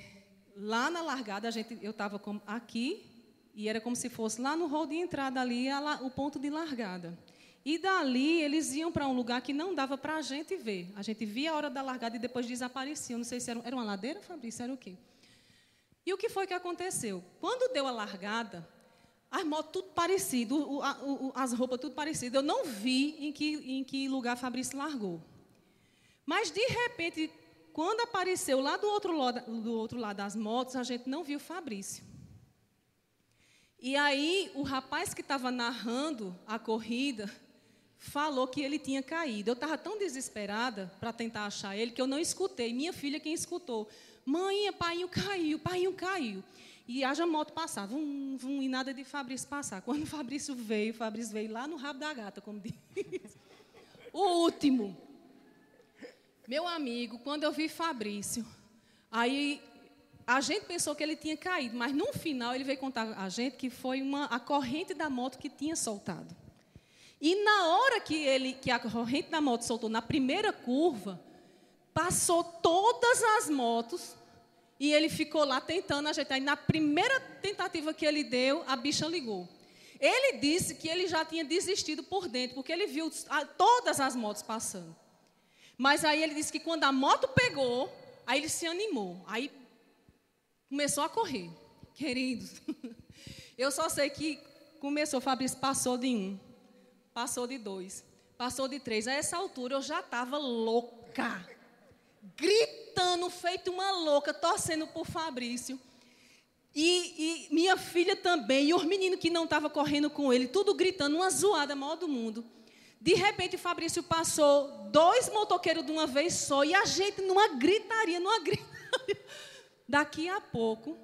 lá na largada, a gente, eu estava aqui, e era como se fosse lá no hall de entrada ali, o ponto de largada. E dali eles iam para um lugar que não dava para a gente ver. A gente via a hora da largada e depois desapareciam. Não sei se era, era uma ladeira, Fabrício, era o quê? E o que foi que aconteceu? Quando deu a largada, as motos tudo parecido, as roupas tudo parecido. Eu não vi em que, em que lugar Fabrício largou. Mas, de repente, quando apareceu lá do outro, lado, do outro lado das motos, a gente não viu Fabrício. E aí, o rapaz que estava narrando a corrida falou que ele tinha caído. Eu estava tão desesperada para tentar achar ele que eu não escutei. Minha filha quem escutou. Mãe, pai caiu, pai caiu. E haja moto passar, vum, vum, e nada de Fabrício passar. Quando o Fabrício veio, Fabrício veio lá no rabo da gata, como diz. O último. Meu amigo, quando eu vi Fabrício, aí a gente pensou que ele tinha caído, mas no final ele veio contar a gente que foi uma, a corrente da moto que tinha soltado. E na hora que, ele, que a corrente da moto soltou, na primeira curva, passou todas as motos e ele ficou lá tentando ajeitar. E na primeira tentativa que ele deu, a bicha ligou. Ele disse que ele já tinha desistido por dentro, porque ele viu todas as motos passando. Mas aí ele disse que quando a moto pegou, aí ele se animou. Aí começou a correr. Queridos, eu só sei que começou, Fabrício passou de um, passou de dois, passou de três. A essa altura eu já estava louca, gritando, feito uma louca, torcendo por Fabrício. E, e minha filha também, e os meninos que não estavam correndo com ele, tudo gritando, uma zoada maior do mundo. De repente, Fabrício passou dois motoqueiros de uma vez só e a gente numa gritaria, numa gritaria. Daqui a pouco,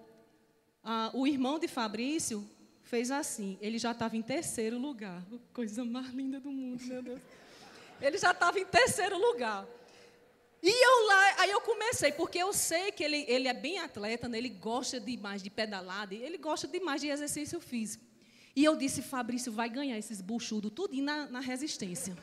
a, o irmão de Fabrício fez assim. Ele já estava em terceiro lugar. Coisa mais linda do mundo, meu Deus. Ele já estava em terceiro lugar. E eu lá, aí eu comecei, porque eu sei que ele, ele é bem atleta, né? ele gosta demais de pedalada, ele gosta demais de exercício físico. E eu disse, Fabrício, vai ganhar esses buchudos, tudo na, na resistência.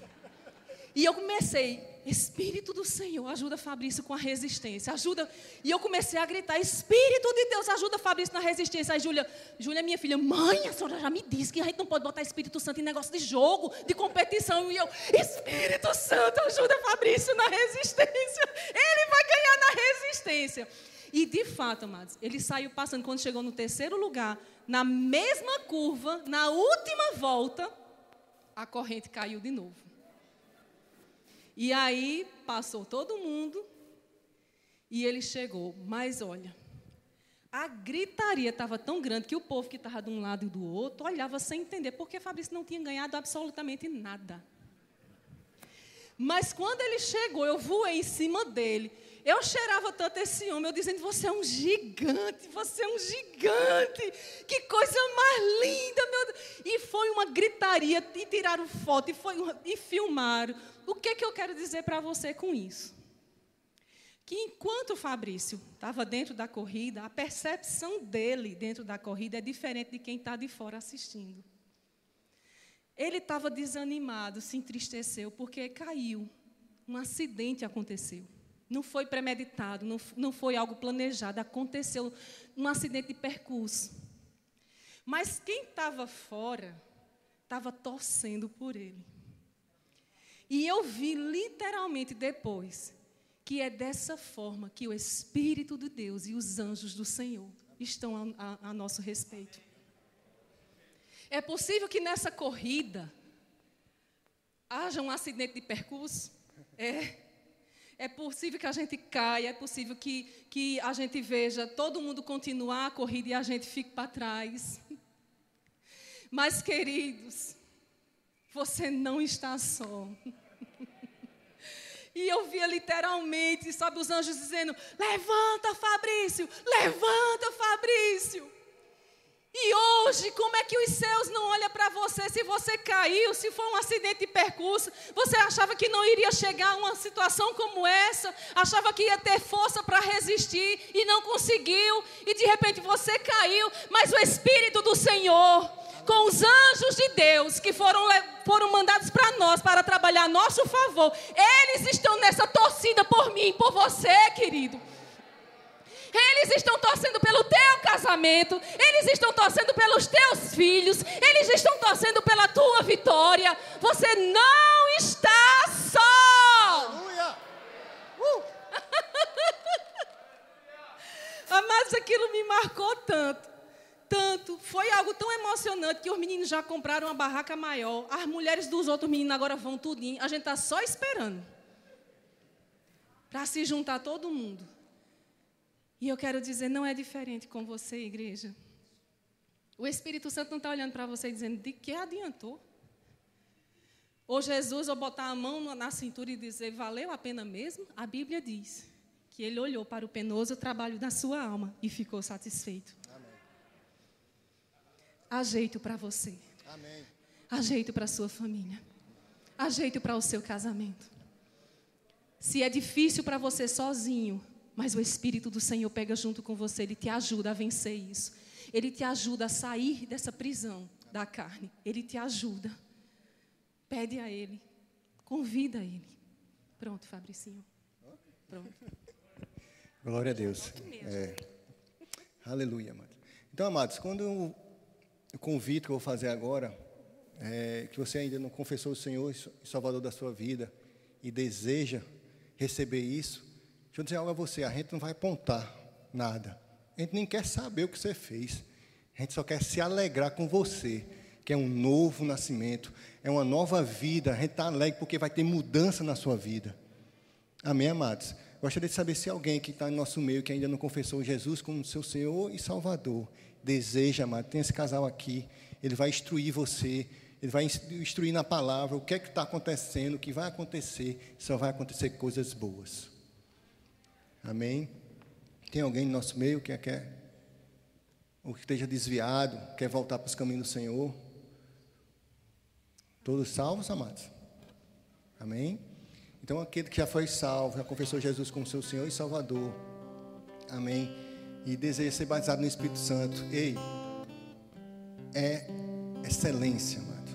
E eu comecei, Espírito do Senhor, ajuda Fabrício com a resistência, ajuda. E eu comecei a gritar, Espírito de Deus, ajuda Fabrício na resistência. Aí Júlia, Júlia, minha filha, mãe, a senhora já me disse que a gente não pode botar Espírito Santo em negócio de jogo, de competição. E eu, Espírito Santo, ajuda Fabrício na resistência. Ele vai ganhar na resistência. E de fato, amados, ele saiu passando, quando chegou no terceiro lugar, na mesma curva, na última volta, a corrente caiu de novo. E aí passou todo mundo e ele chegou. Mas olha, a gritaria estava tão grande que o povo que estava de um lado e do outro olhava sem entender, porque Fabrício não tinha ganhado absolutamente nada. Mas quando ele chegou, eu voei em cima dele. Eu cheirava tanto esse homem, eu dizendo: Você é um gigante, você é um gigante, que coisa mais linda, meu Deus. E foi uma gritaria, e tiraram foto, e, foi, e filmaram. O que, que eu quero dizer para você com isso? Que enquanto o Fabrício estava dentro da corrida, a percepção dele dentro da corrida é diferente de quem está de fora assistindo. Ele estava desanimado, se entristeceu, porque caiu. Um acidente aconteceu. Não foi premeditado, não, não foi algo planejado, aconteceu um acidente de percurso. Mas quem estava fora estava torcendo por ele. E eu vi literalmente depois que é dessa forma que o Espírito de Deus e os anjos do Senhor estão a, a, a nosso respeito. É possível que nessa corrida haja um acidente de percurso? É. É possível que a gente caia, é possível que, que a gente veja todo mundo continuar a corrida e a gente fique para trás. Mas, queridos, você não está só. E eu via literalmente, sabe, os anjos dizendo: Levanta, Fabrício, levanta, Fabrício. E hoje, como é que os céus não olham para você se você caiu, se foi um acidente de percurso? Você achava que não iria chegar a uma situação como essa? Achava que ia ter força para resistir e não conseguiu? E de repente você caiu, mas o Espírito do Senhor, com os anjos de Deus que foram, foram mandados para nós para trabalhar a nosso favor, eles estão nessa torcida por mim, por você, querido. Eles estão torcendo pelo teu casamento, eles estão torcendo pelos teus filhos, eles estão torcendo pela tua vitória. Você não está só. Aleluia! Uh! Mas aquilo me marcou tanto. Tanto, foi algo tão emocionante que os meninos já compraram uma barraca maior. As mulheres dos outros meninos agora vão tudinho. A gente está só esperando para se juntar todo mundo. E eu quero dizer, não é diferente com você, igreja. O Espírito Santo não está olhando para você dizendo, de que adiantou? Ou Jesus, ou botar a mão na cintura e dizer, valeu a pena mesmo? A Bíblia diz que ele olhou para o penoso trabalho da sua alma e ficou satisfeito. Ajeito para você. Amém. Ajeito para a sua família. Ajeito para o seu casamento. Se é difícil para você sozinho, mas o Espírito do Senhor pega junto com você, ele te ajuda a vencer isso. Ele te ajuda a sair dessa prisão da carne. Ele te ajuda. Pede a Ele. Convida Ele. Pronto, Fabricinho. Pronto. Glória a Deus. É. Aleluia, amados. Então, amados, quando o convite que eu vou fazer agora, é, que você ainda não confessou o Senhor e Salvador da sua vida e deseja receber isso, Deixa eu dizer algo a você: a gente não vai apontar nada. A gente nem quer saber o que você fez. A gente só quer se alegrar com você, que é um novo nascimento, é uma nova vida. A gente está alegre porque vai ter mudança na sua vida. Amém, amados? Gostaria de saber se alguém que está no nosso meio, que ainda não confessou Jesus como seu Senhor e Salvador, deseja, amado, tem esse casal aqui, ele vai instruir você Ele vai instruir na palavra o que é que está acontecendo, o que vai acontecer, só vai acontecer coisas boas. Amém? Tem alguém no nosso meio que quer, ou que esteja desviado, quer voltar para os caminhos do Senhor? Todos salvos, amados? Amém? Então, aquele que já foi salvo, já confessou Jesus como seu Senhor e Salvador. Amém? E deseja ser batizado no Espírito Santo. Ei, é excelência, amado.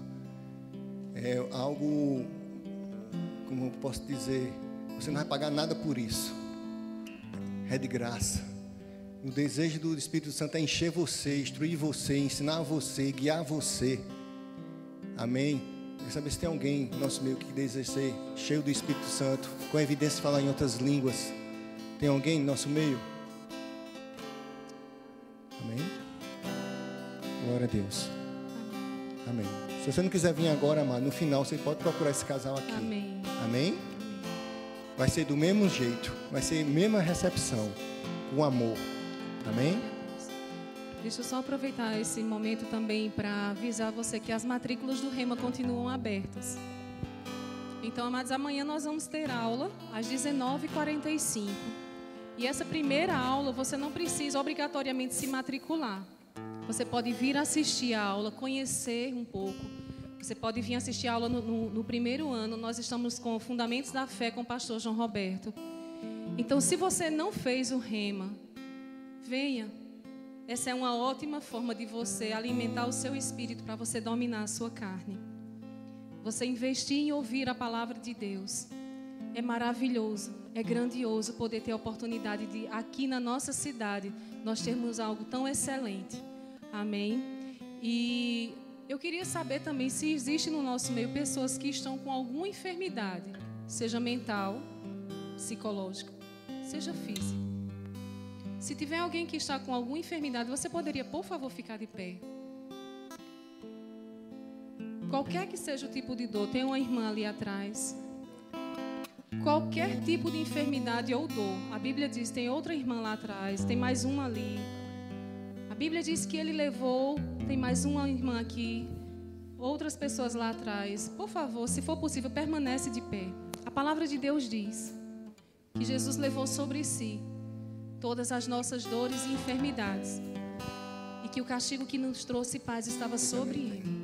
É algo, como eu posso dizer, você não vai pagar nada por isso. É de graça. O desejo do Espírito Santo é encher você, instruir você, ensinar você, guiar você. Amém? Quer saber se tem alguém no nosso meio que deseja ser cheio do Espírito Santo, com evidência de falar em outras línguas. Tem alguém no nosso meio? Amém? Glória a Deus. Amém. Se você não quiser vir agora, amado, no final você pode procurar esse casal aqui. Amém. Amém? Vai ser do mesmo jeito, vai ser a mesma recepção, com amor. Amém? Deixa eu só aproveitar esse momento também para avisar você que as matrículas do Rema continuam abertas. Então, amados, amanhã nós vamos ter aula às 19h45. E essa primeira aula você não precisa obrigatoriamente se matricular. Você pode vir assistir a aula, conhecer um pouco. Você pode vir assistir a aula no, no, no primeiro ano. Nós estamos com Fundamentos da Fé com o pastor João Roberto. Então, se você não fez o rema, venha. Essa é uma ótima forma de você alimentar o seu espírito para você dominar a sua carne. Você investir em ouvir a palavra de Deus. É maravilhoso, é grandioso poder ter a oportunidade de, aqui na nossa cidade, nós termos algo tão excelente. Amém? E eu queria saber também se existe no nosso meio pessoas que estão com alguma enfermidade, seja mental, psicológica, seja física. Se tiver alguém que está com alguma enfermidade, você poderia, por favor, ficar de pé. Qualquer que seja o tipo de dor, tem uma irmã ali atrás. Qualquer tipo de enfermidade ou dor, a Bíblia diz: tem outra irmã lá atrás, tem mais uma ali. A Bíblia diz que ele levou, tem mais uma irmã aqui, outras pessoas lá atrás. Por favor, se for possível, permanece de pé. A palavra de Deus diz que Jesus levou sobre si todas as nossas dores e enfermidades e que o castigo que nos trouxe paz estava sobre ele.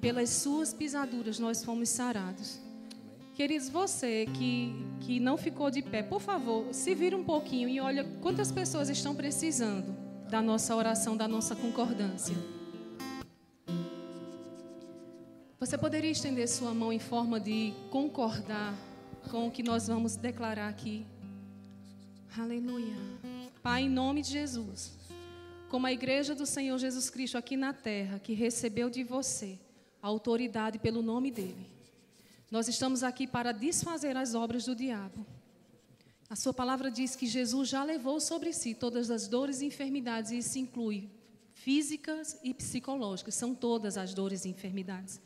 Pelas suas pisaduras nós fomos sarados. Queridos, você que, que não ficou de pé, por favor, se vira um pouquinho e olha quantas pessoas estão precisando da nossa oração, da nossa concordância. Você poderia estender sua mão em forma de concordar com o que nós vamos declarar aqui? Aleluia. Pai, em nome de Jesus, como a igreja do Senhor Jesus Cristo aqui na terra, que recebeu de você a autoridade pelo nome dele nós estamos aqui para desfazer as obras do diabo. A sua palavra diz que Jesus já levou sobre si todas as dores e enfermidades, e isso inclui físicas e psicológicas, são todas as dores e enfermidades.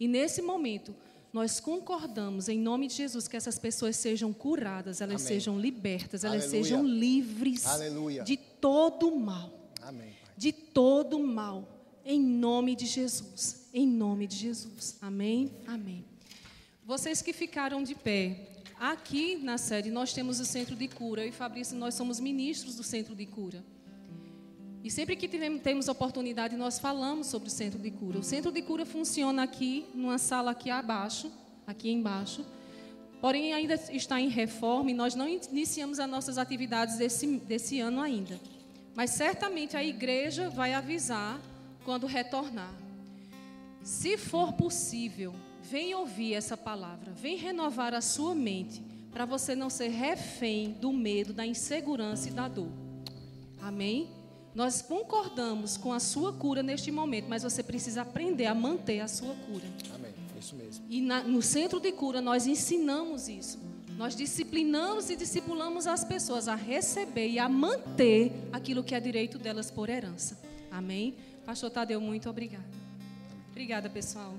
E nesse momento, nós concordamos em nome de Jesus que essas pessoas sejam curadas, elas Amém. sejam libertas, elas Aleluia. sejam livres Aleluia. de todo mal. Amém, de todo mal. Em nome de Jesus. Em nome de Jesus. Amém. Amém. Vocês que ficaram de pé, aqui na sede nós temos o centro de cura. Eu e Fabrício, nós somos ministros do centro de cura. E sempre que temos oportunidade, nós falamos sobre o centro de cura. O centro de cura funciona aqui, numa sala aqui abaixo, aqui embaixo. Porém, ainda está em reforma e nós não iniciamos as nossas atividades desse, desse ano ainda. Mas certamente a igreja vai avisar quando retornar. Se for possível, Vem ouvir essa palavra, vem renovar a sua mente, para você não ser refém do medo, da insegurança e da dor. Amém? Nós concordamos com a sua cura neste momento, mas você precisa aprender a manter a sua cura. Amém. Isso mesmo. E na, no centro de cura nós ensinamos isso. Nós disciplinamos e discipulamos as pessoas a receber e a manter aquilo que é direito delas por herança. Amém? Pastor Tadeu, muito obrigada. Obrigada, pessoal.